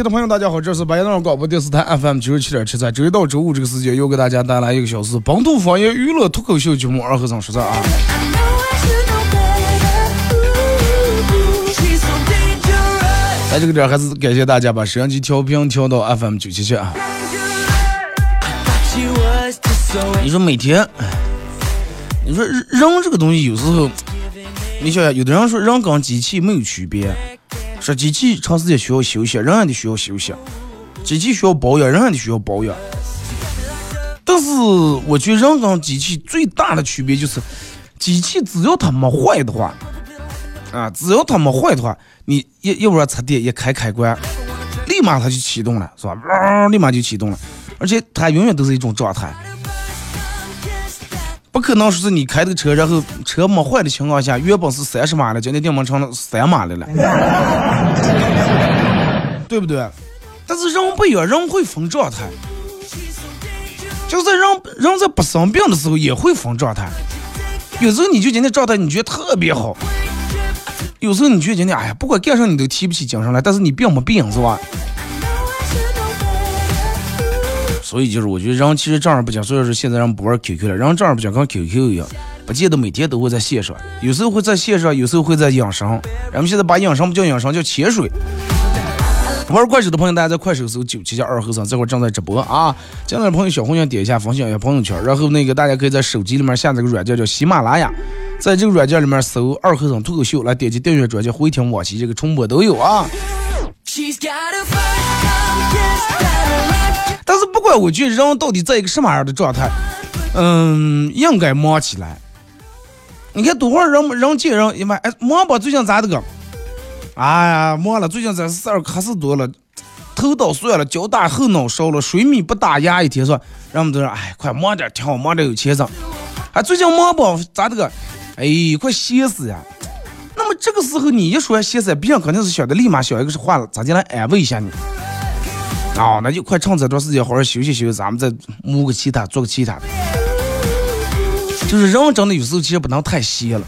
了，收音机前的朋友，大家好，这是白洋淀广播电视台 FM 九十七点七，在周一到周五这个时间，又给大家带来一个小时本土方言娱乐脱口秀节目《二和尚说事》啊。在这个点还是感谢大家把收音机调频调到 FM 九七七啊。你说每天，你说人这个东西有时候，你想想，有的人说人跟机器没有区别，说机器长时间需要休息，人也得需要休息；机器需要保养，人也得需要保养。但是我觉得人跟机器最大的区别就是，机器只要它没坏的话，啊，只要它没坏的话，你一一会儿插电一开开关，立马它就启动了，是吧？立马就启动了，而且它永远都是一种状态。不可能说是你开的车，然后车没坏的情况下，原本是三十码的，今天电门成了三码的了，对不对？但是人不一样，人会分状态，就是人人在不生病的时候也会分状态。有时候你就今天状态你觉得特别好，有时候你觉得今天哎呀，不管干啥你都提不起精神来，但是你病没病是吧？所以就是我觉得人其实正儿八经，所以说现在人不玩 QQ 了，人正儿八经跟 QQ 一样，不见得每天都会在线上，有时候会在线上，有时候会在养生。咱们现在把养生不叫养生，叫潜水。玩快手的朋友，大家在快手搜九七加二后生，这会儿正在直播啊。进来的朋友小红心点一下，分享一下朋友圈。然后那个大家可以在手机里面下载个软件叫喜马拉雅，在这个软件里面搜二和尚脱口秀，来点击订阅专辑，回听往期这个重播都有啊。但是不管我觉得人到底在一个什么样的状态，嗯，应该忙起来。你看多会儿人人见人一般，哎，忙吧，最近咋的个？哎呀，忙了，最近这事儿可是多了，头倒算了，脚打后脑勺了，水米不打牙一天说？人们都说，哎，快忙点，挺好，忙点有钱挣。哎，最近忙不？咋的个？哎，快歇死呀！这个时候你一说歇死，别人肯定是想的立马想一个是话了，咱进来安慰一下你？哦，那就快趁这段时间好好休息休息，咱们再摸个其他，做个其他的。就是人真的有时候其实不能太歇了。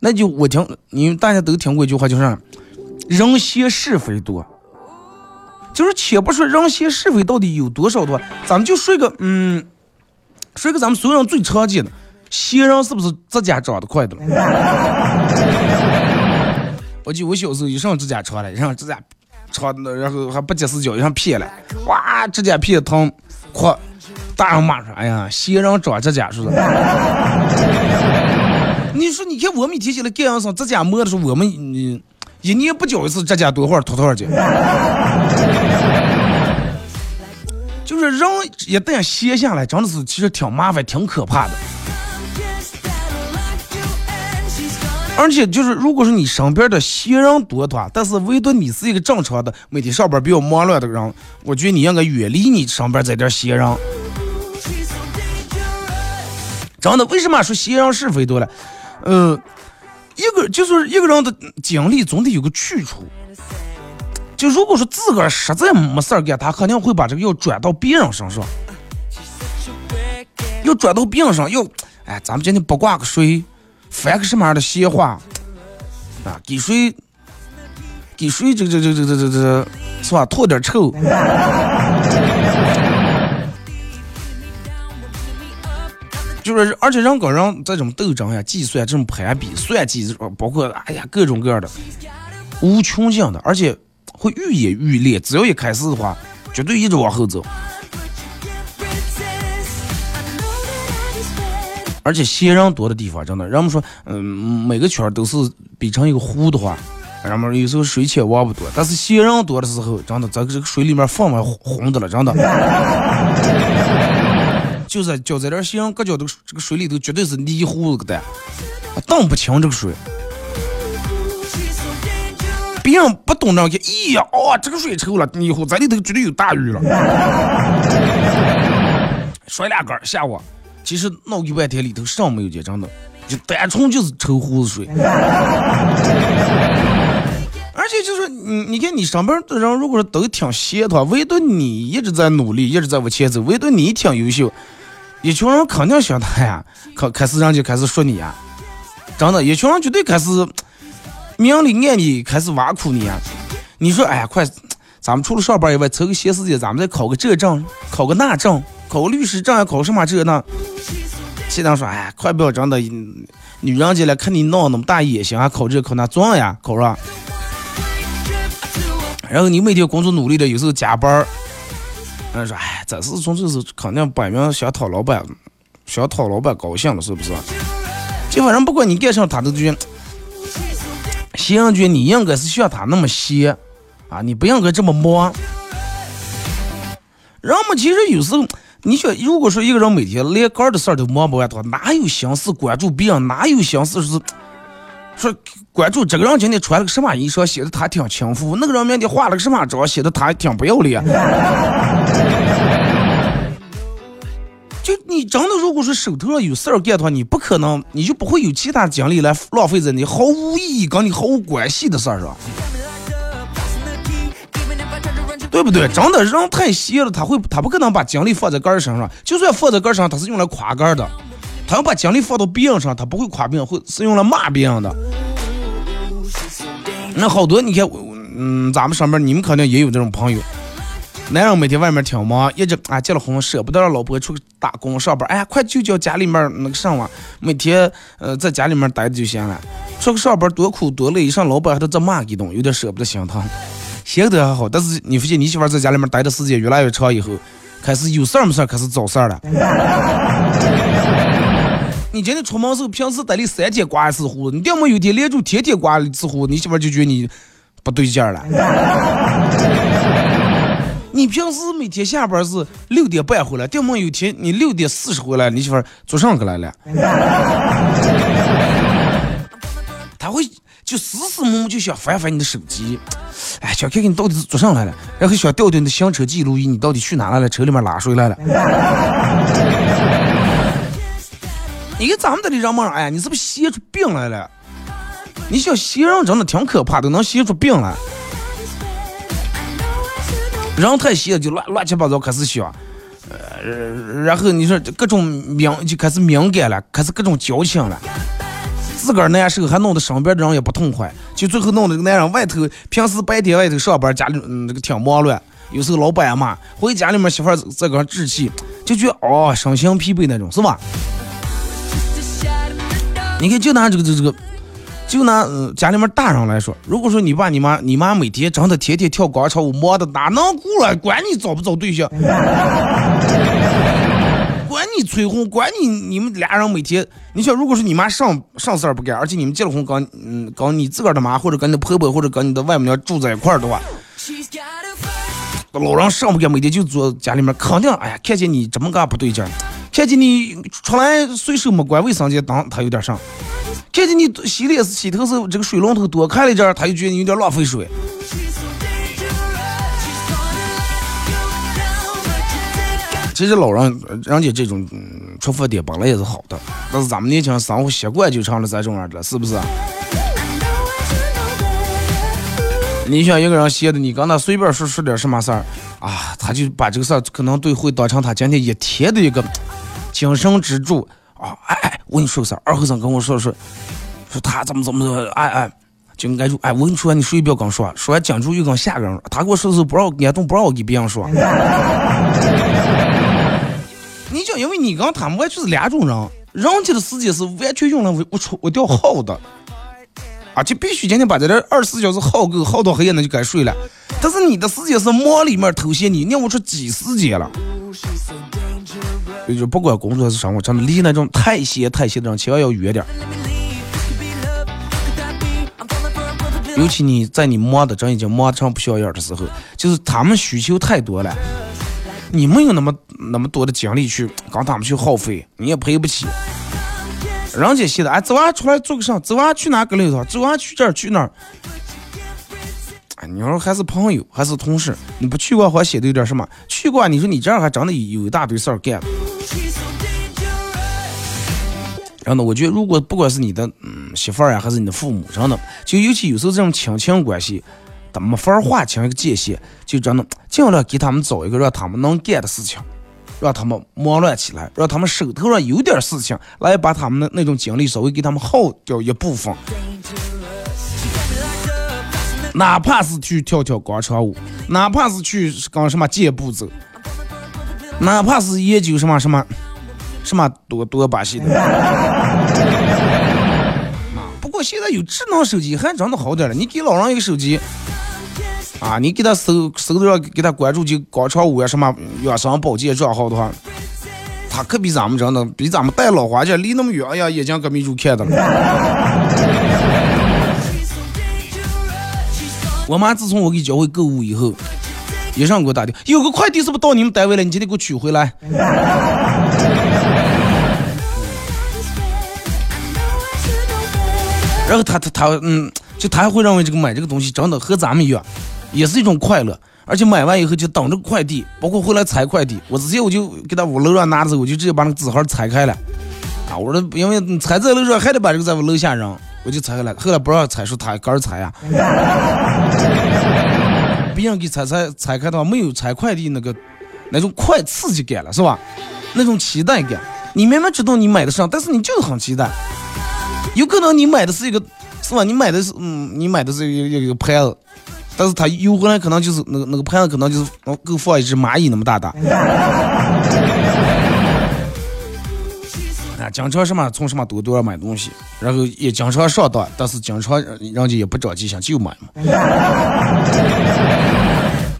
那就我听，你们大家都听过一句话，就是“人闲是非多”。就是且不说人闲是非到底有多少多，咱们就说一个，嗯，说一个咱们所有人最常见的，闲人是不是指甲长得快的了？我记得我小时候一上指甲长了，一上指甲。长的，然后还不及时教，上撇了，哇，指甲撇疼，快，大人骂说，哎呀，闲人长指甲是不是？你说，你看我们一提起来干上指甲磨的时候，我们你一年不剪一次指甲多会儿秃多少钱？就是人一旦闲下来，真的是其实挺麻烦，挺可怕的。而且就是，如果说你身边的闲人多的话，但是唯独你是一个正常的每天上班比较忙乱的人，我觉得你应该远离你身边这点闲人。真的，为什么说闲人是非多了？呃，一个就是一个人的精力总得有个去处。就如果说自个儿实在没事儿干，他肯定会把这个要转到别人身上，要转到别人上，要哎，咱们今天不挂个谁？翻个什么样的闲话啊？给谁？给谁？这这这这这这这，是吧？吐点臭。就是，而且人跟人这种斗争呀、计算、这种攀比、算计，包括哎呀各种各样的无穷尽的，而且会愈演愈烈。只要一开始的话，绝对一直往后走。而且闲人多的地方，真的，人们说，嗯，每个圈都是比成一个湖的话，人们有时候水浅挖不多。但是闲人多的时候，真的，这个这个水里面放满红的了，真的。就是就在这闲人各角都这个水里头绝对是泥糊子的，荡不清这个水。别人不懂那个，咦呀，哦，这个水臭了，以后咱里头绝对有大鱼了。甩俩杆下我。其实闹一半天里头上没有结账的，就单纯就是抽胡子水。而且就是你，你看你上班的人，如果说都挺闲的话，唯独你一直在努力，一直在往前走，唯独你挺优秀，一群人肯定想他呀，开开始人就开始说你呀，真的，一群人绝对开始明里暗里开始挖苦你呀。你说，哎呀，快，咱们除了上班以外，抽个闲时间，咱们再考个这证，考个那证。考律师证啊考什么这呢？现在说，哎，快不要真的，女人家来看你闹那么大野心，还考这考那，装呀，考上。然后你每天工作努力的，有时候加班儿，人说，哎，这是从这是肯定摆明想讨老板，想讨老板高兴了，是不是？这反正不管你干啥，他都觉得，闲觉你应该是像他那么闲啊，你不应该这么忙。人们其实有时候。你说，如果说一个人每天连个的事儿都忙不完的话，哪有心思关注别人？哪有心思是说关注这个人今天穿了个什么衣裳，显得他挺轻浮；那个人明天化了个什么妆，显得他挺不要脸。就你真的，如果说手头上有事儿干的话，你不可能，你就不会有其他精力来浪费在你毫无意义、跟你毫无关系的事儿上。对不对？真的人太闲了，他会他不可能把精力放在个人身上。就算放在个人上，他是用来夸个人的。他要把精力放到别人上，他不会夸别人，会是用来骂别人的。那好多你看，嗯，咱们上面你们肯定也有这种朋友。男人每天外面挺忙，一直啊结了婚舍不得让老婆出去打工上班。哎呀，快就叫家里面那个什么，每天呃在家里面待着就行了。出去上班多苦多累，一上老板还得再骂一顿，有点舍不得心疼。闲得还好，但是你发现你媳妇在家里面待的时间越来越长以后，开始有事儿没事儿，开始找事儿了。你今天出门时候，平时得里三天刮一次胡子，你要么有天连住天天刮一次胡子，你媳妇就觉得你不对劲儿了。你平时每天下班是六点半回来，要么有天你六点四十回来，你媳妇做上个来了。就死死摸摸就想翻翻你的手机，哎，想看看你到底是做上来了，然后想调调你的行车记录仪，你到底去哪来了？车里面拉谁来了？你看咱们这里人们，哎呀，你是不是闲出病来了？你想歇人真的挺可怕的，能歇出病来。人太闲就乱乱七八糟开始想，呃，然后你说各种敏就开始敏感了，开始各种矫情了。自个儿难受，还弄得身边的人也不痛快，就最后弄得个男人外头平时白天外头上班，家里嗯这个挺忙乱，有时候老板也骂，回家里面媳妇儿在搁置气，就觉得哦身心疲惫那种，是吧？你看，就拿这个这这个，就拿家里面大人来说，如果说你爸你妈你妈每天真的天天跳广场舞，忙的哪能顾了？管你找不找对象。管你催婚，管你你们俩人每天，你想，如果是你妈上上事儿不干，而且你们结了婚，跟嗯跟你自个儿的妈或者跟你的婆婆或者跟你的外母娘住在一块儿的话，老人上不干，每天就坐家里面，肯定哎呀，看见你这么个不对劲儿，看见你出来随手没关卫生间当他有点上，看见你洗脸洗头时这个水龙头多开了一阵他就觉得你有点浪费水。其实老人人家这种出发点本来也是好的，但是咱们年轻人生活习惯就成了咱这种样的，是不是？你想一个人闲的，你跟他随便说说点什么事儿啊，他就把这个事儿可能对会当成他今天一天的一个精神支柱啊！哎哎，我跟你说个事儿，二和尚跟我说说，说他怎么怎么怎么，哎哎，就挨住，哎，我跟你说，你谁也不要跟我说，说完讲住又跟下个人，他给我说的时候不让我感动，不让我给别人说。你讲，因为你跟他们完全是两种人，人家的时间是完全用来为我出我钓好的，啊，就必须今天把这二十四小时耗够，耗到黑夜那就该睡了。但是你的时间是忙里面偷闲，你尿不出几时间了？就不管工作是生活，真的离那种太闲太闲的人千万要远点。尤其你在你忙的真已经忙成不像样的时候，就是他们需求太多了，你没有那么那么多的精力去跟他们去耗费，你也赔不起。人家现在哎，走啊，出来做个啥？走啊，去哪个里头？走啊，去这儿去那儿。哎，你说还是朋友还是同事？你不去过还显得有点什么？去过，你说你这样还真的有一大堆事儿干。然后呢，我觉得如果不管是你的嗯媳妇儿呀，还是你的父母，真的，就尤其有时候这种亲情关系，他没法划清一个界限，就真的尽量给他们找一个让他们能干的事情。让他们忙乱起来，让他们手头上有点事情，来把他们的那种精力稍微给他们耗掉一部分。哪怕是去跳跳广场舞，哪怕是去搞什么健步走，哪怕是研究什么什么什么多多把戏的。不过现在有智能手机还真的好点了，你给老人一个手机。啊，你给他搜搜头上给他关注就广场舞啊什么养生保健账号的话，他可比咱们真的比咱们戴老花镜离那么远哎呀，眼睛可没住看的了。我妈自从我给教会购物以后，一上给我打电话，有个快递是不是到你们单位了？你今天给我取回来。然后他他他嗯，就他还会认为这个买这个东西真的和咱们一样。也是一种快乐，而且买完以后就等着快递，包括回来拆快递。我直接我就给他屋楼上拿的时候，我就直接把那个纸盒拆开了。啊，我说因为你拆在楼上还得把这个在我楼下扔，我就拆开了。后来不让拆，说他个人拆呀。别人给拆拆拆开的话，没有拆快递那个那种快刺激感了，是吧？那种期待感，你明明知道你买的上，但是你就是很期待。有可能你买的是一个，是吧？你买的是嗯，你买的是一个一个牌子。但是他邮回来可能就是那个那个盘子，可能就是够放一只蚂蚁那么大大。啊，经常什么从什么多多买东西，然后也经常上当，但是经常人家也不着急想就买嘛。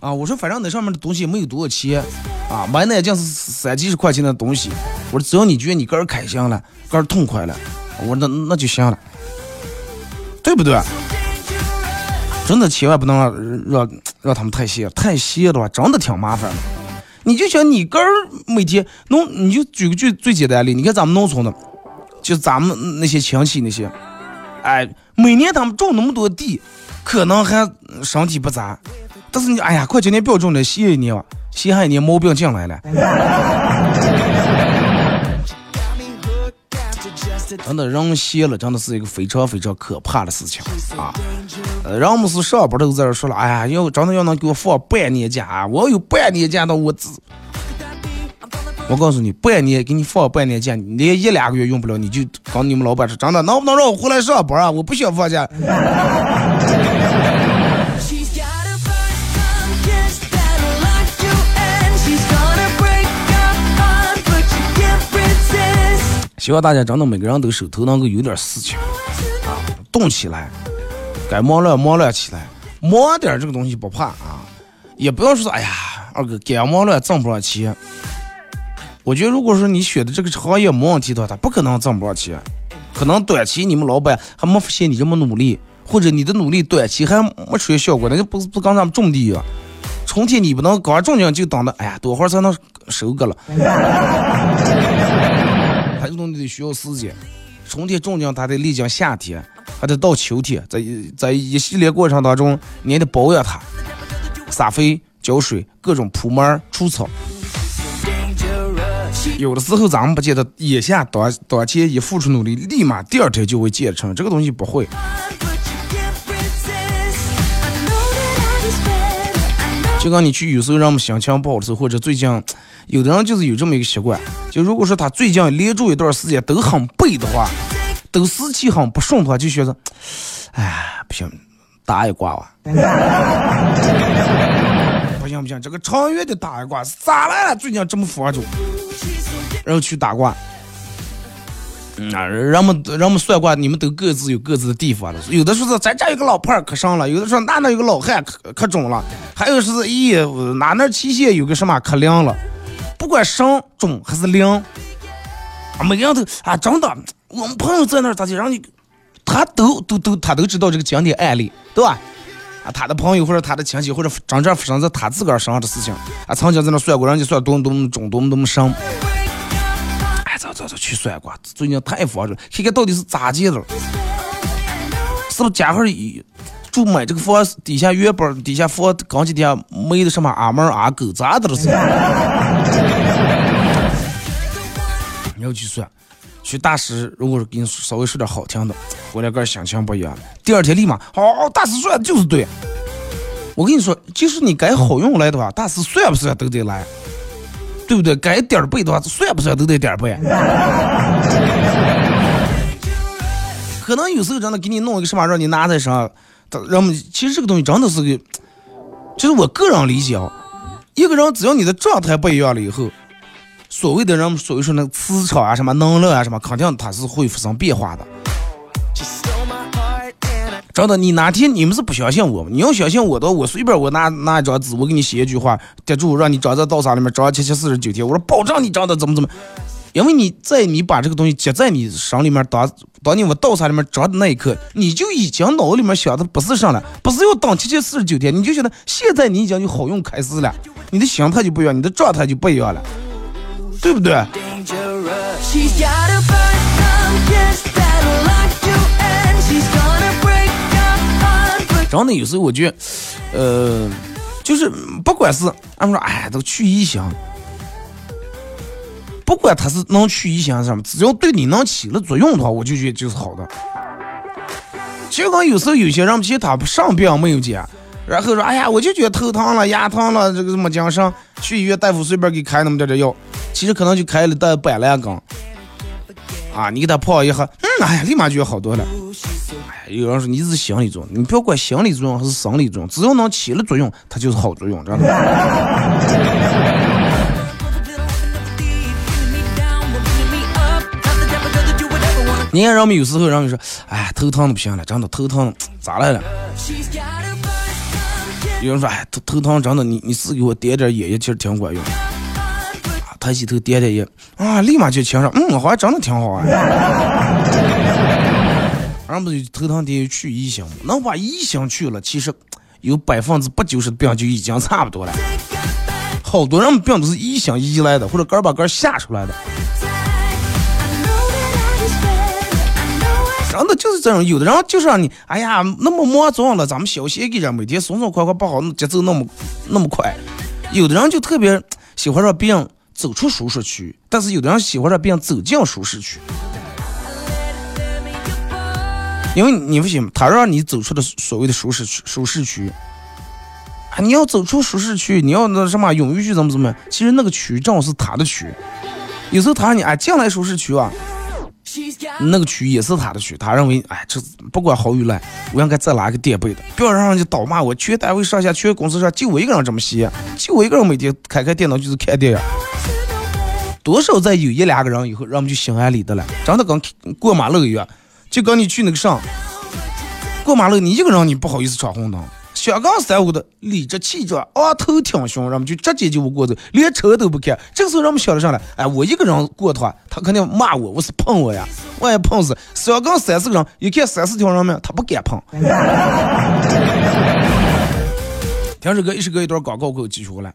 啊，我说反正那上面的东西没有多少钱，啊，买那件是三几十块钱的东西，我说只要你觉得你个人开心了，个人痛快了，我说那那就行了，对不对？真的千万不能让让让他们太闲，太闲的话真的挺麻烦的。你就想你个儿每天农，你就举个最最简单的例，你看咱们农村的，就咱们那些亲戚那些，哎，每年他们种那么多地，可能还身体不咋，但是你哎呀，快今年不要种了，歇一年吧，歇一年毛病进来了。真的人歇了，真的是一个非常非常可怕的事情啊！呃，人们是上班都在这说了，哎呀，要真的要能给我放半年假，我要有半年假的我自，我告诉你，半年给你放半年假，你连一两个月用不了，你就跟你们老板说，真的能不能让我回来上班啊？我不想放假。希望大家真的每个人都手头能够有点事情啊，动起来，该忙乱忙乱起来，忙点这个东西不怕啊，也不要说哎呀，二哥该忙乱挣不上钱。我觉得如果说你选的这个行业没问题的话，他不可能挣不上钱，可能短期你们老板还没发现你这么努力，或者你的努力短期还没出现效果，那就不不跟咱们种地一样，春天你不能刚种上就等着，哎呀，多会儿才能收割了。这个东西得需要时间，春天种将它得历经夏天，还得到秋天，在在一系列过程当中，你也得保养它，撒肥、浇水、各种铺门、除草。有的时候咱们不见得眼下当当前一付出努力，立马第二天就会见成，这个东西不会。就跟你去有时候让我们心情不好的时候，或者最近有的人就是有这么一个习惯，就如果说他最近连住一段时间都很背的话，都事情很不顺的话，就觉得，哎，不行，打一卦吧。不行不行，这个长远的打一卦，咋来了？最近这么佛着，然后去打卦，啊，人们人们算卦，你们都各自有各自的地方了。有的说是咱家有个老伴可上了，有的说那那有个老汉可可中了，还有说是咦哪那器械有个什么可灵了。不管上中还是灵，每个人都啊真的，我们朋友在那儿咋的，让你他都都都他都知道这个经典案例，对吧？啊，他的朋友或者他的亲戚或者真正发生在他自个儿身上的事情，啊，曾经在那算过，人家算多么多么中，多么多么神。走走走，去算卦，最近太烦了，看看到底是咋地了？是不是家伙一住买这个房底下原本底下房刚几天没的什么阿猫阿狗咋的了是？你要去算，去大师，如果是给你稍微说点好听的，回来个心情不一样。第二天立马，好，大师算的就是对。我跟你说，就是你该好用来的话，大师算不算都得来。对不对？该点背的话，算不算都得点背。可能有时候真的给你弄一个什么，让你拿在上，人们其实这个东西真的是个，就是我个人理解啊。一个人只要你的状态不一样了以后，所谓的人所谓说那个磁场啊、什么能量啊、什么，肯定它是会发生变化的。真的，你哪天你们是不相信我？你要相信我的，我随便我拿拿一张纸，我给你写一句话，贴住让你长在道上里面长七七四十九天，我说保证你长得怎么怎么。因为你在你把这个东西接在你身里面，当当你往道上里面长的那一刻，你就已经脑里面想的不是上了，不是要等七七四十九天，你就觉得现在你已经就好用开始了，你的心态就不一样，你的状态就不一样了，对不对？真的有时候我觉得，呃，就是不管是俺们说，哎，都去异乡，不管他是能去异乡什么，只要对你能起了作用的话，我就觉得就是好的。就跟有时候有些人其实他上病没有解，然后说，哎呀，我就觉得头疼了、牙疼了，这个什么精神，去医院大夫随便给开那么点点药，其实可能就开了带板蓝根，啊，你给他泡一下，嗯，哎呀，立马就好多了。哎呀有人说你是心理作用，你不要管心理作用还是生理作用，只要能起了作用，它就是好作用，知道吗？你看人们有时候人们说，哎，头疼的不行了，真的头疼，咋来了？有人说，哎，头头疼真的，你你是给我点点眼药，其实挺管用。抬起头点点眼，啊，立马就清爽，嗯，好像真的挺好啊。人不就头疼得去异乡能把异乡去了，其实有百分之八九十的病就已经差不多了。好多人病都是异乡移来的，或者根把根吓出来的。真的就是这样，有的人就是让你，哎呀，那么忙重了，咱们小心给人每天松松快快不好，节奏那么那么快。有的人就特别喜欢让别人走出舒适区，但是有的人喜欢让别人走进舒适区。因为你不行，他让你走出的所谓的舒适区，舒适区啊，你要走出舒适区，你要那什么勇于去怎么怎么样，其实那个区正好是他的区。有时候他让你哎进来舒适区啊，那个区也是他的区，他认为哎这不管好与赖，我应该再拉个垫背的，不要让人家倒骂我。全单位上下，全公司上就我一个人这么闲，就我一个人每天开开电脑就是看电影。多少再有一两个人以后，人们就心安理得了，真的跟过马路一样。就跟你去那个上过马路，你一个人你不好意思闯红灯。香港三五的理直气壮，昂头挺胸，人们就直接就过走，连车都不看。这个时候人们想的上来，哎，我一个人过的话，他肯定骂我，我是碰我呀，万一碰死。香港三四个人，一看三四条人命，他不敢碰。停止歌，一首歌一段广告，给我继续回来。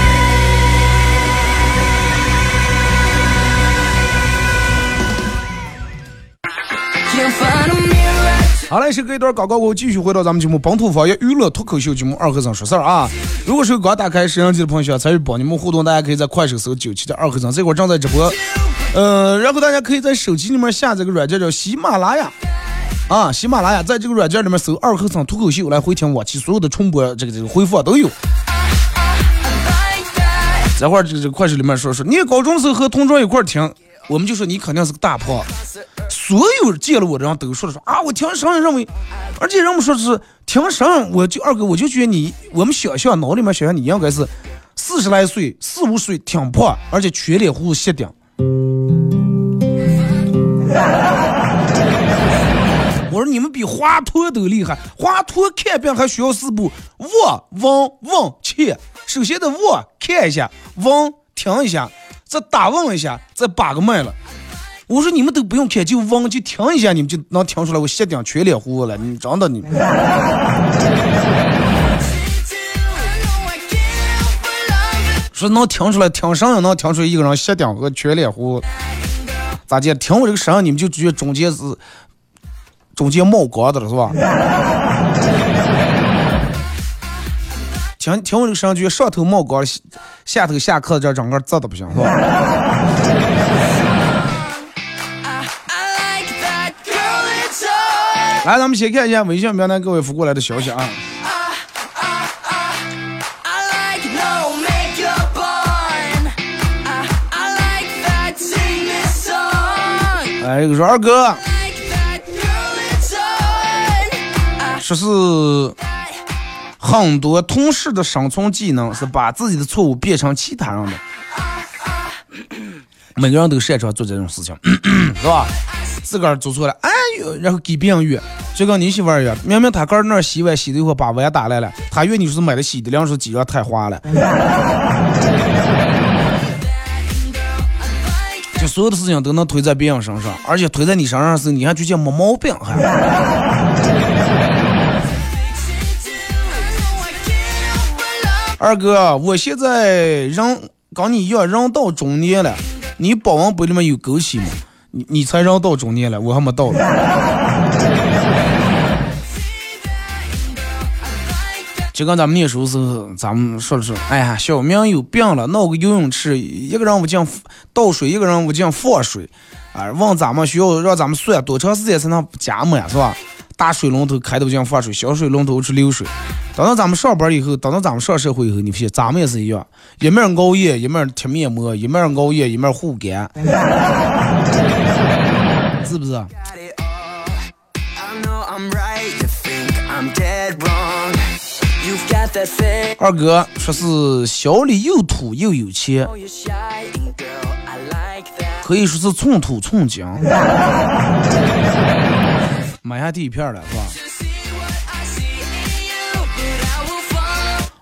好嘞，是隔一段广告过后，继续回到咱们节目《本土方言娱乐脱口秀》节目二和尚说事儿啊。如果是刚打开摄像机的朋友，想参与帮你们互动，大家可以在快手搜九七的二和尚，这会儿正在直播。呃，然后大家可以在手机里面下载个软件叫喜马拉雅啊，喜马拉雅在这个软件里面搜二和尚脱口秀来回听往期所有的重播，这个这个回放都有。这会儿这个这个快手里面说说，你高中时候和同桌一块儿听，我们就说你肯定是个大炮。所有见了我的人都说了说啊，我听声音认为，而且人们说是听声，我就二哥我就觉得你，我们想象脑里面想象你应该是四十来岁、四五岁，挺胖，而且全脸胡子斜顶。我说你们比华佗都厉害，华佗看病还需要四步：望、闻、问、切。首先得望看一下，闻听一下，再打问一下，再把个脉了。我说你们都不用看，就嗡就听一下，你们就能听出来我吸顶全脸糊了。你真的你。说能听出来，听声音能听出来一个人吸顶和全脸糊，咋的？听我这个声音，你们就觉得中间是中间冒光的了，是吧？听听我这个声音，觉得上头冒光，下头下课这整个字都不行，是吧？来，咱们先看一下微信平台各位发过来的消息啊。哎，个说二哥，说是很多同事的生存技能是把自己的错误变成其他人的，每个人都擅长做这种事情，是吧？自个儿做错了，哎呦，然后给别人约，就跟你媳妇儿一样，明明他个儿那儿洗碗洗的一会把碗打来了，他约你说是买的洗的，两说几样太花了。就所有的事情都能推在别人身上，而且推在你身上时，你还觉得没毛病还。二哥，我现在人跟你一样，人到中年了，你保温杯里面有枸杞吗？你你才让到中年了，我还没到呢。就跟咱们念书时候，咱们说的是，哎呀，小明有病了，闹个游泳池，一个人屋进倒水，一个人屋进放水，啊，问咱们需要让咱们算多长时间才能加满，是吧？大水龙头开不进放水，小水龙头是流水。等到咱们上班以后，等到咱们上社会以后，你发现咱们也是一样，一面熬夜，一面贴面膜，一面熬夜，一面护肝，是不是？二哥说是小李又土又有钱，可以说是寸土寸金。买下第一片了，是吧？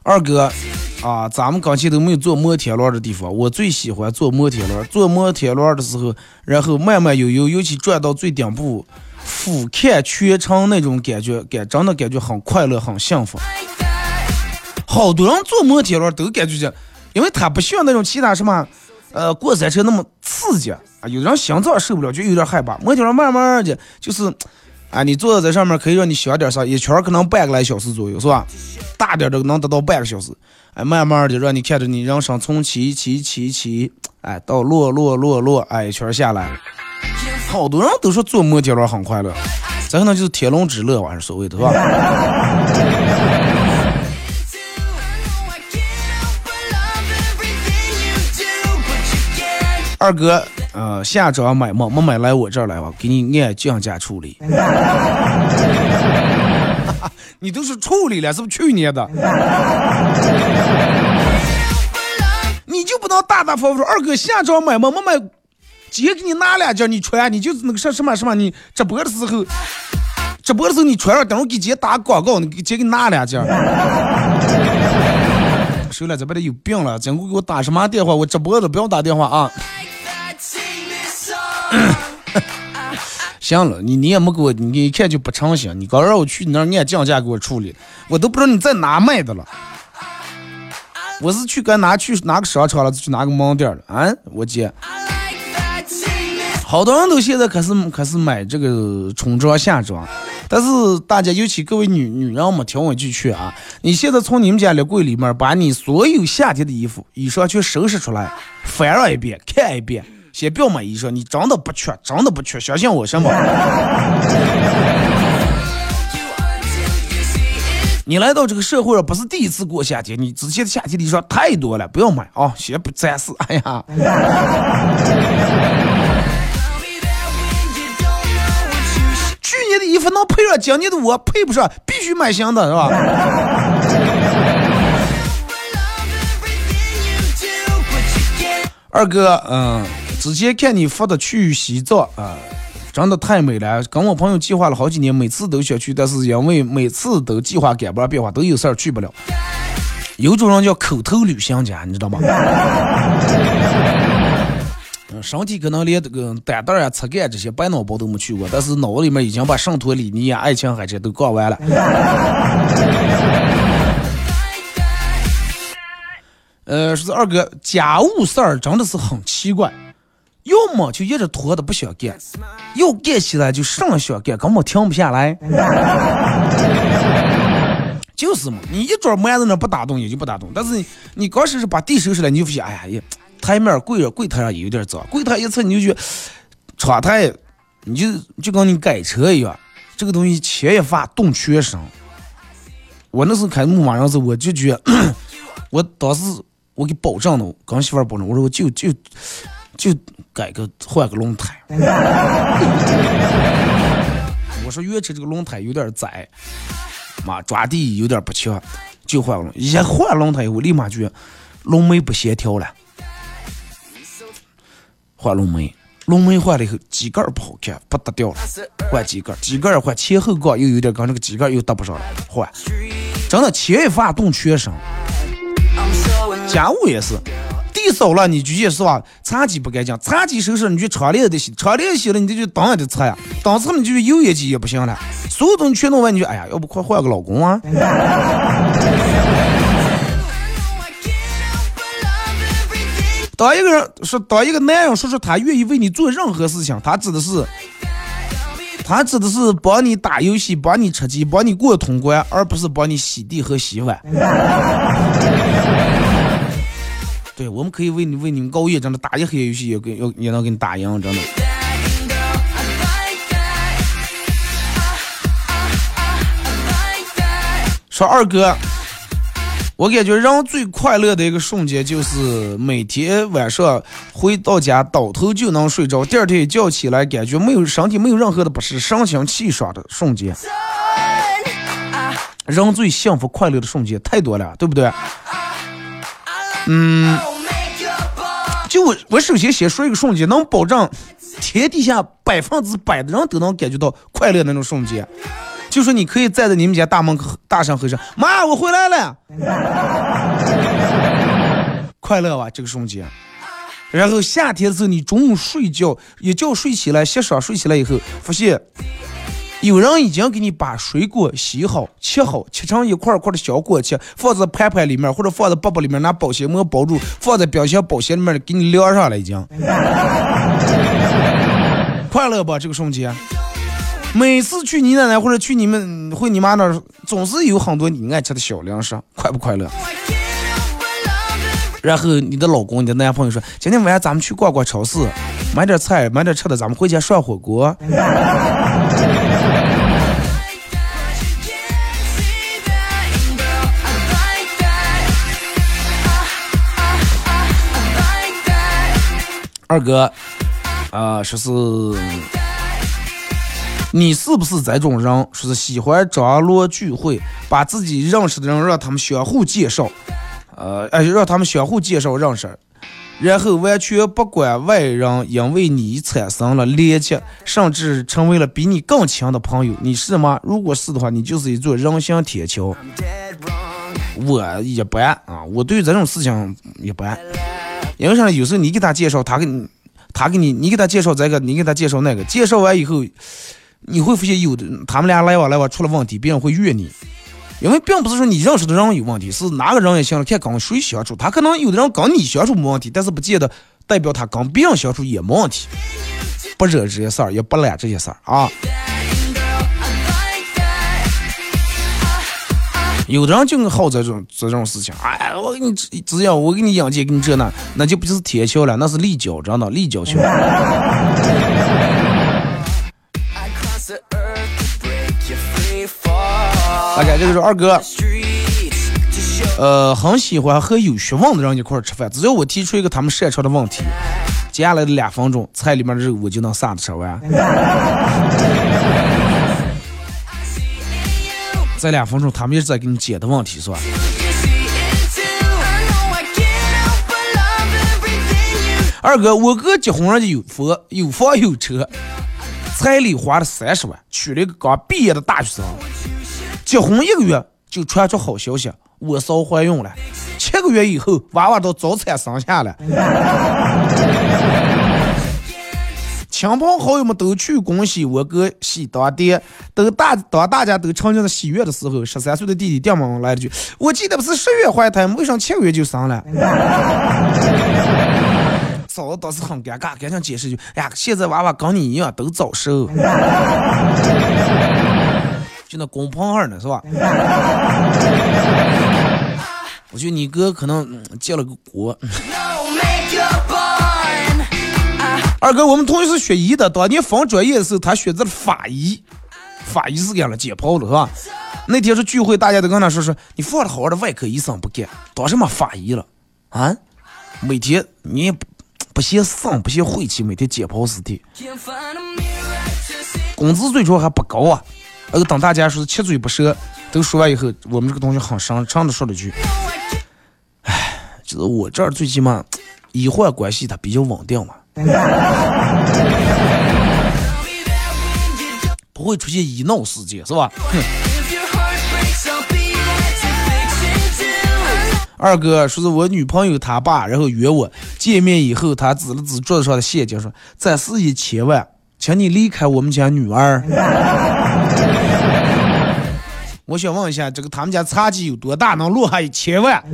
二哥啊，咱们刚去都没有坐摩天轮的地方，我最喜欢坐摩天轮。坐摩天轮的时候，然后慢慢悠悠，尤其转到最顶部，俯瞰全城那种感觉，感真的感觉很快乐，很幸福。好多人坐摩天轮都感觉这，因为它不像那种其他什么，呃，过山车那么刺激啊，有人心脏受不了，就有点害怕。摩天轮慢慢的，就是。啊，你坐在上面可以让你想点啥，一圈可能半个来小时左右，是吧？大点的能达到半个小时。哎，慢慢的让你看着你人生从起起起起，哎，到落落落落，哎，一圈下来。好多人都说坐摩天轮很快乐，这可能就是天伦之乐吧，是所谓的，是吧？二哥，呃，下周买没没买来我这儿来吧，给你按降价处理。你都是处理了，是不是去年的？你就不能大大方方说，二哥下周买没没买，姐给你拿两件你穿，你就是那个什什么什么，你直播的时候，直播的时候你穿上，等会给姐打广告，你给姐给你拿两件。谁了？这边的有病了！今后给我打什么电话？我直播的不要打电话啊！行了，你你也没给我，你一看就不诚心。你刚让我去你那儿按降价给我处理，我都不知道你在哪买的了。我是去跟哪去哪个商场了，去哪个门店了？啊，我姐。好多人都现在开始开始买这个春装夏装，但是大家尤其各位女女人们听我一句劝啊，你现在从你们家的柜里面把你所有夏天的衣服衣裳全收拾出来，翻上一遍看一遍。先不要买衣裳，你真的不缺，真的不缺，相信我，行吗？你来到这个社会上不是第一次过夏天，你之前的夏天的衣裳太多了，不要买啊！先不暂时，哎呀。去年的衣服能配上今年的我配不上，必须买新的，是吧？二哥，嗯。之前看你发的去西藏啊，真的太美了。跟我朋友计划了好几年，每次都想去，但是因为每次都计划赶不上变化，都有事儿去不了。有种人叫口头旅行家，你知道吗？身体可能连这个担担啊、车杆这些白脑包都没去过，但是脑子里面已经把圣托里尼啊、爱琴海这都逛完了。呃，说是二哥，家务事儿真的是很奇怪。要么就一直拖着不想干，要干起来就上想干，根本停不下来。就是嘛，你一桌埋在那不打动也就不打动，但是你刚收拾把地收拾了，你就发现，哎呀也，台面柜柜台上也有点脏，柜台一次你就觉，窗台，你就就跟你改车一样，这个东西牵一发动全身。我那时候开牧马人时，我就觉，我当时我给保证了，跟媳妇保证，我说我就就。就改个换个轮胎，我说原车这个轮胎有点窄，妈抓地有点不强，就换轮。一换轮胎以后，立马就轮眉不协调了，换轮眉，轮眉换了以后，机盖不好看，不搭调了，换机盖，机盖换前后杠又有点跟这个机盖又搭不上了，换，真的牵一发动全身，家务也是。地扫了，你就也是吧？茶几不干净，茶几收拾你就窗帘得洗，窗帘洗了你就灯也得擦呀，灯擦了你就油烟机也不行了，所有东西全弄完你就哎呀，要不快换个老公啊？当一个人说，当一个男人说说他愿意为你做任何事情，他指的是，他指的是帮你打游戏，帮你吃鸡，帮你过通关，而不是帮你洗地和洗碗。对，我们可以为你为你们熬夜，真的打一黑夜游戏也给要也能给你打赢，真的。说二哥，我感觉人最快乐的一个瞬间就是每天晚上回到家倒头就能睡着，第二天一觉起来感觉没有身体没有任何的不适，神清气爽的瞬间。人最幸福快乐的瞬间太多了，对不对？嗯，我我首先先说一个瞬间，能保证天底下百分之百的人都能感觉到快乐那种瞬间，就说你可以站在你们家大门大声吼声：“妈，我回来了！” 快乐吧，这个瞬间。然后夏天的时候，你中午睡觉一觉睡起来，洗爽睡起来以后，发现。有人已经给你把水果洗好、切好，切成一块块的小果切，放在盘盘里面，或者放在包包里面，拿保鲜膜包住，放在冰箱保鲜里面给你晾上了，已经。快乐吧，这个瞬间。每次去你奶奶或者去你们回你妈那儿，总是有很多你爱吃的小零食，快不快乐？然后你的老公、你的男朋友说：“今天晚上咱们去逛逛超市，买点菜，买点吃的，咱们回家涮火锅。” 二哥，啊，说是你是不是这种人？说是喜欢张罗聚会，把自己认识的人让他们相互介绍，呃，哎，让他们相互介绍认识，然后完全不管外人，因为你产生了连接，甚至成为了比你更亲的朋友。你是吗？如果是的话，你就是一座人行铁桥。我一般啊，我对这种事情一般。因为啥？有时候你给他介绍，他给你，他给你，你给他介绍这个，你给他介绍那个，介绍完以后，你会发现有的他们俩来往来往出了问题，别人会怨你。因为并不是说你认识的人有问题，是哪个人也行了，看跟谁相处。他可能有的人跟你相处没问题，但是不见得代表他跟别人相处也没问题。不惹这些事儿，也不揽这些事儿啊。有的人就好这种这种事情，哎，我给你只要我给你养姐，给你这那，那就不是铁桥了，那是立交，真的立交桥。大家这个是二哥，呃，很喜欢和有学问的人一块吃饭。只要我提出一个他们擅长的问题，接下来的两分钟，菜里面的肉我就能撒的吃完。这两分钟，他们一直在给你解的问题，是吧？二哥，我哥结婚人家有房有房有车，彩礼花了三十万，娶了一个刚毕业的大学生。结婚一个月就传出好消息，我嫂怀孕了，七个月以后娃娃都早产生下了。亲朋好友们都去恭喜我哥喜当爹，等大当大家都沉浸在喜悦的时候，十三岁的弟弟电门来了句：“我记得不是十月怀胎，为啥七个月就生了？” 嫂子当时很尴尬，赶紧解释句：“哎呀，现在娃娃跟你一样都早熟，就那公胖儿呢，是吧？”我觉得你哥可能接了个国。二哥，我们同学是学医的，当年分专业的时候，他选择了法医，法医是干了解剖的，是吧？那天是聚会，大家都跟他说说，你放了好好的外科医生不干，当什么法医了？啊？每天你也不不嫌丧，不嫌晦气，每天解剖尸体，工资最初还不高啊！呃，等大家说是七嘴八舌都说完以后，我们这个同学很伤伤的说了句，唉，就是我这儿最起码医患关系它比较稳定嘛。不会出现医闹事件是吧？二哥说是我女朋友她爸，然后约我见面以后，他指了指桌子上的现金说：“这是一千万，请你离开我们家女儿。”我想问一下，这个他们家差距有多大，能落下一千万？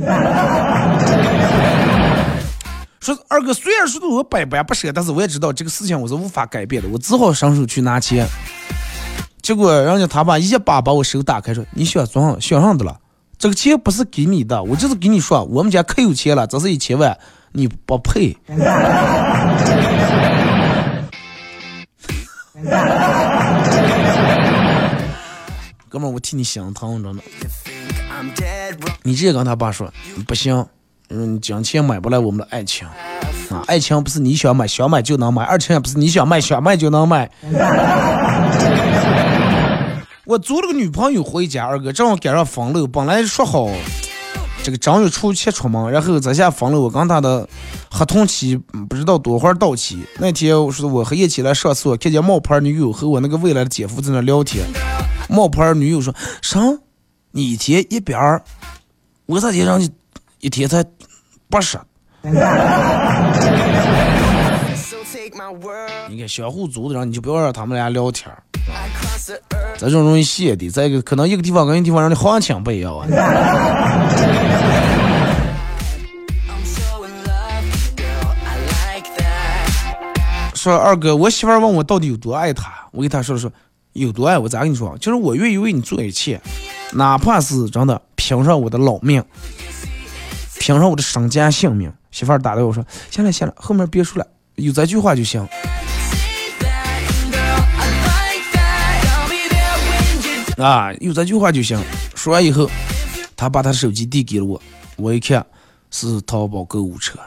说二哥，虽然说的我百般不舍，但是我也知道这个事情我是无法改变的，我只好伸手去拿钱。结果人家他爸一把把我手打开，说：“你想装想上的了？这个钱不是给你的，我就是给你说，我们家可有钱了，这是一千万，你不配。” 哥们，我替你心疼，真的。你直接跟他爸说，不行。嗯，金钱买不来我们的爱情啊！爱情不是你想买想买就能买，爱情也不是你想卖想卖就能卖。我租了个女朋友回家，二哥正好赶上封楼，本来说好这个正月初七出门，然后在下封了，我跟他的合同期不知道多会儿到期。那天我说我和叶起来上厕所，看见冒牌女友和我那个未来的姐夫在那聊天。冒牌女友说：“啥？你一天一边儿？为啥天让你？”一天才八十，你看相互租的人，你就不要让他们俩聊天这种容易泄的。再一个，可能一个地方跟一个地方人的行情不一样啊。说二哥，我媳妇问我到底有多爱她，我给她说说有多爱我，咋跟你说？就是我愿意为你做一切，哪怕是真的拼上我的老命。拼上我的身家性命。媳妇儿打电话说：“行了行了，后面别说了，有这句话就行。”啊，有这句话就行。说完以后，他把他手机递给了我，我一看是淘宝购物车，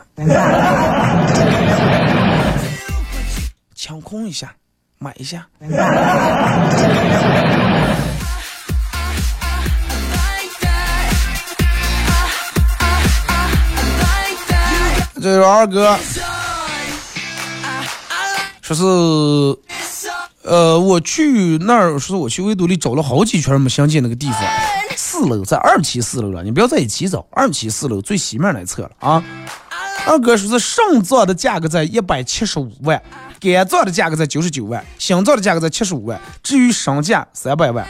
抢空一下，买一下。这是二哥，说是，呃，我去那儿，说我去维多利找了好几圈没相见那个地方，四楼在二期四楼了，你不要在一起找，二期四楼最西面那侧了啊。二哥说是上座的价格在一百七十五万，干座的价格在九十九万，新座的价格在七十五万，至于身价三百万。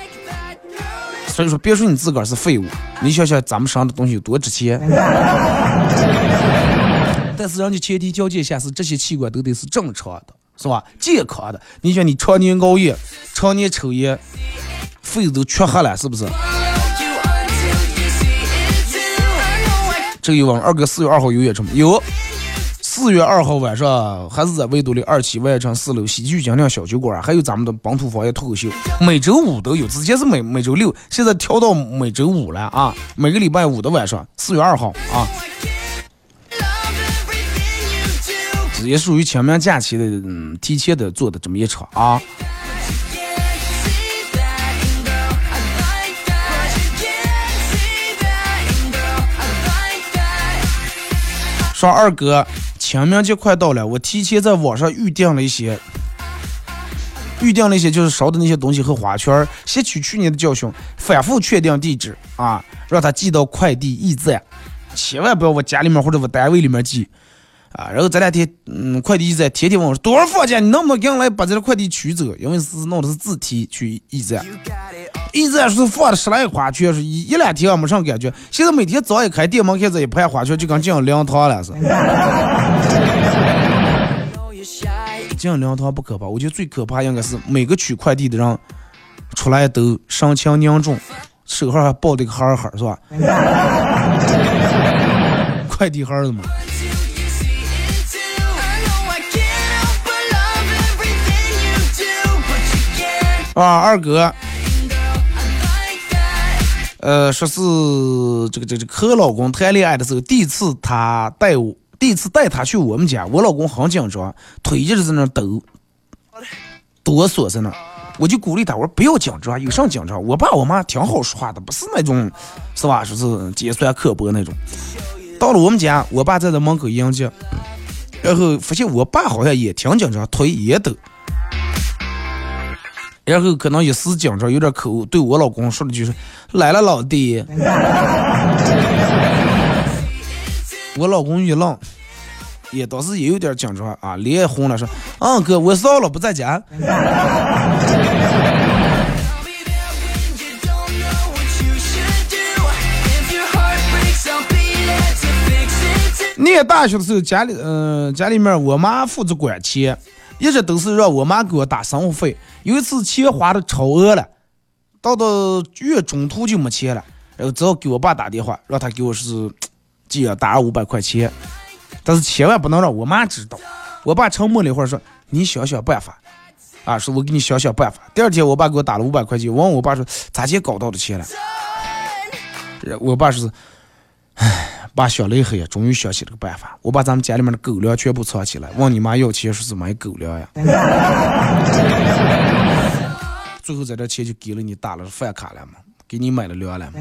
所以说，别说你自个儿是废物，你想想咱们上的东西有多值钱。但是人家前提条件下是这些器官都得是正常的，是吧？健康的。你说你常年熬夜，常年抽烟，肺都缺黑了，是不是？这个问二哥四月二号有演出吗？有。四月二号晚上还是在维多利二期外城四楼喜剧精酿小酒馆，还有咱们的本土方言脱口秀，每周五都有，之前是每每周六，现在调到每周五了啊！每个礼拜五的晚上，四月二号啊。也属于清明假期的，嗯，提前的做的这么一场啊。说二哥，清明节快到了，我提前在网上预定了一些，预定了一些就是烧的那些东西和花圈，吸取去年的教训，反复确定地址啊，让他寄到快递驿站，千万不要我家里面或者我单位里面寄。啊，然后这两天，嗯，快递驿站天天问我说多少放假，你能不能给来把这个快递取走？因为是弄的是自提去驿站，驿站是放了十来个花圈，是一一两天没啥感觉。现在每天早一开店门开着一排花圈，就跟进了灵堂了似的。进灵堂不可怕，我觉得最可怕应该是每个取快递的人出来都神情凝重，手上还抱着个孩儿孩儿，是吧？快递盒的嘛。啊，二哥，呃，说是这个这个和老公谈恋爱的时候，第一次他带我，第一次带他去我们家，我老公很紧张，腿一直在那抖，哆嗦在那，我就鼓励他，我说不要紧张，有啥紧张？我爸我妈挺好说话的，不是那种，是吧？说是尖酸刻薄那种。到了我们家，我爸站在门口迎接，然后发现我爸好像也挺紧张，腿也抖。然后可能一时紧张，有点口误，对我老公说了句是来了，老弟。我老公一愣，也当时也有点紧张啊，脸也红了，说：“嗯，哥，我嫂了，不在家。” 念大学的时候，家里嗯，家里面我妈负责管钱。一直都是让我妈给我打生活费，有一次钱花的超额了，到到月中途就没钱了，然后只好给我爸打电话，让他给我是借打五百块钱，但是千万不能让我妈知道。我爸沉默了一会儿说：“你想想办法，啊，说我给你想想办法。”第二天我爸给我打了五百块钱，问我爸说：“咋钱搞到的钱了？”我爸说：“唉。”爸想了一会，终于想起了个办法。我把咱们家里面的狗粮全部藏起来，问你妈要钱，说是买狗粮呀。最后在这钱就给了你，打了饭卡了嘛，给你买了粮了。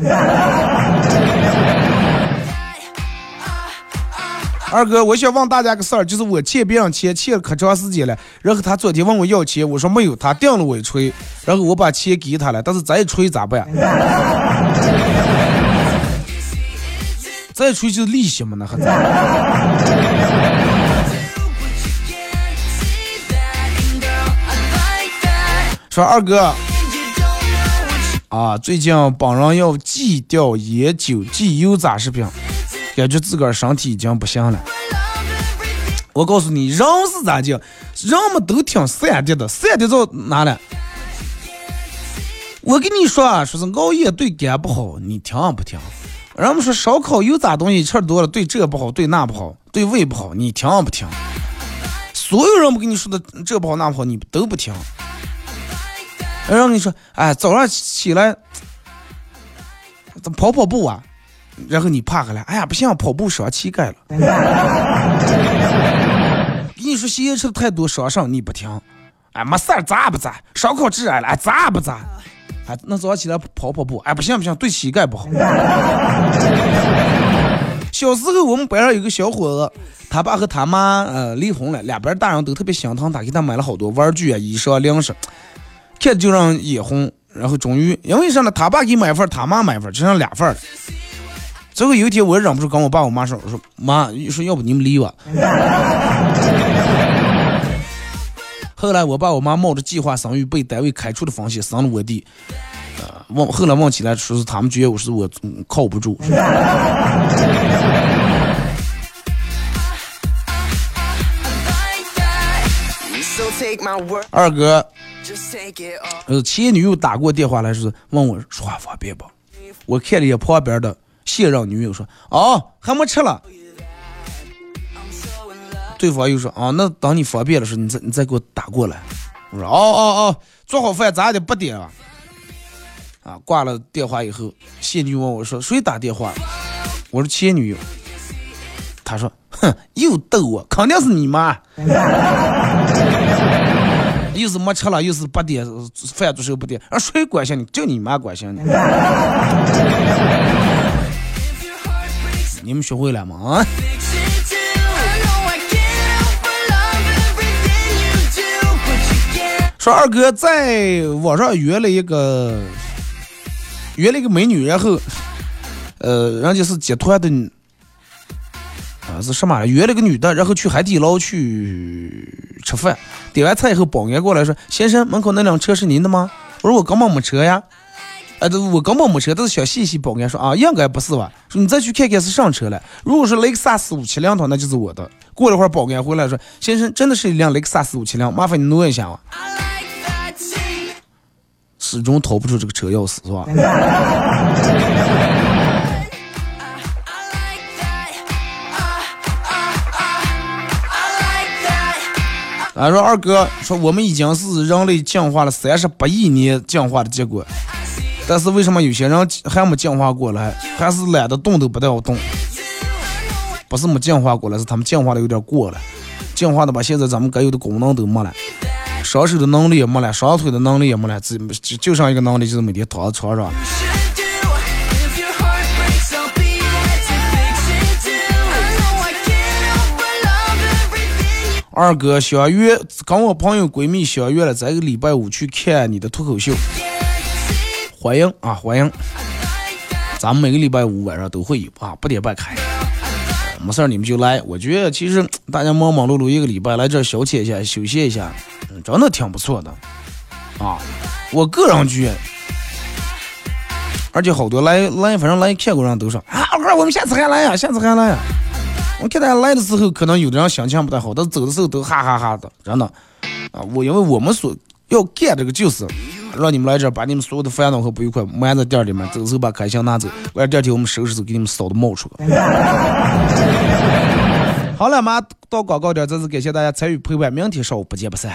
二哥，我想问大家个事儿，就是我欠别人钱欠了可长时间了，然后他昨天问我要钱，我说没有，他定了我一锤，然后我把钱给他了，但是再一锤咋办？再出去利息嘛，那还在。说二哥啊，最近本人要戒掉烟酒、戒油炸食品，感觉自个儿身体已经不行了。我告诉你，人是咋的？人们都挺散的的，散的到哪了？我跟你说啊，说是熬夜对肝不好，你听不听？人们说烧烤油炸东西吃多了对这不好，对那不好，对胃不好，你听不听？所有人不跟你说的这不好那不好，你都不听。然后你说，哎，早上起来，跑跑步啊，然后你爬下来，哎呀，不行，跑步伤膝盖了。跟你说咸吃的太多伤肾，你不听。哎，没事儿，咋不咋？烧烤致癌了，哎，咋不咋？哎，那早上起来跑跑步，哎，不行不行，对膝盖不好。小时候我们班上有个小伙子，他爸和他妈呃离婚了，两边大人都特别心疼他，给他买了好多玩具啊、衣裳、零食，看着就让眼红。然后终于因为啥呢？他爸给买份，他妈买份，就剩俩份了。最后有一天，我忍不住跟我爸我妈说：“我说妈，说要不你们离吧。” 后来我爸我妈冒着计划生育被单位开除的风险生了我弟，呃，问后来问起来说是他们觉得我是我靠不住。二哥，呃，前女友打过电话来是问我说话方便不？我看了一眼旁边的现任女友说，哦，还没吃了。对方又说啊，那等你方便的时候，你再你再给我打过来。我说哦哦哦，做好饭咋的八点啊？啊，挂了电话以后，现女问我说谁打电话？我说前女友。他说哼，又逗我，肯定是你妈。又是没吃了，又是八点饭做时候不点，啊，谁关心你？就你妈关心你。你们学会了吗？啊？说二哥在网上约了一个约了一个美女，然后，呃，人家是集团的，啊是什么？约了个女的，然后去海底捞去吃饭，点完菜以后，保安过来说：“先生，门口那辆车是您的吗？”我说：“我根本没车呀。”哎，这我根本没车，但是小细细保安说：“啊，应该不是吧？”说你再去看看是上车了。如果是雷克萨斯五七零的话，那就是我的。过了会儿，保安回来说：“先生，真的是一辆雷克萨斯五七零，麻烦你挪一下啊。”始终掏不出这个车钥匙，是吧？啊，说二哥说我们已经是人类进化了三十八亿年进化的结果，但是为什么有些人还没进化过来，还是懒得动都不带我动？不是没进化过来，是他们进化的有点过了，进化的把现在咱们该有的功能都没了。双手的能力也没了，双腿的能力也没了，只就剩一个能力，就是每天躺在床上。二哥相约跟我朋友闺蜜相约了，这个礼拜五去看你的脱口秀，欢迎啊欢迎！咱们每个礼拜五晚上都会有啊，八点半开。没事儿，你们就来。我觉得其实大家忙忙碌碌一个礼拜来这儿消遣一下、休息一下，嗯真的挺不错的啊。我个人觉得，而且好多来来，反正来看过人都说啊，二哥，我们下次还来呀，下次还来呀。我看大家来的时候，可能有的人心情不太好，但走的时候都哈哈哈的，真的啊。我因为我们所要干这个就是。让你们来这儿，把你们所有的烦恼和不愉快埋在店里面，走时候把开箱拿走。完第二天我们收拾走给你们扫的冒出来。好了，马到广告点，再次感谢大家参与陪伴，明天上午不见不散。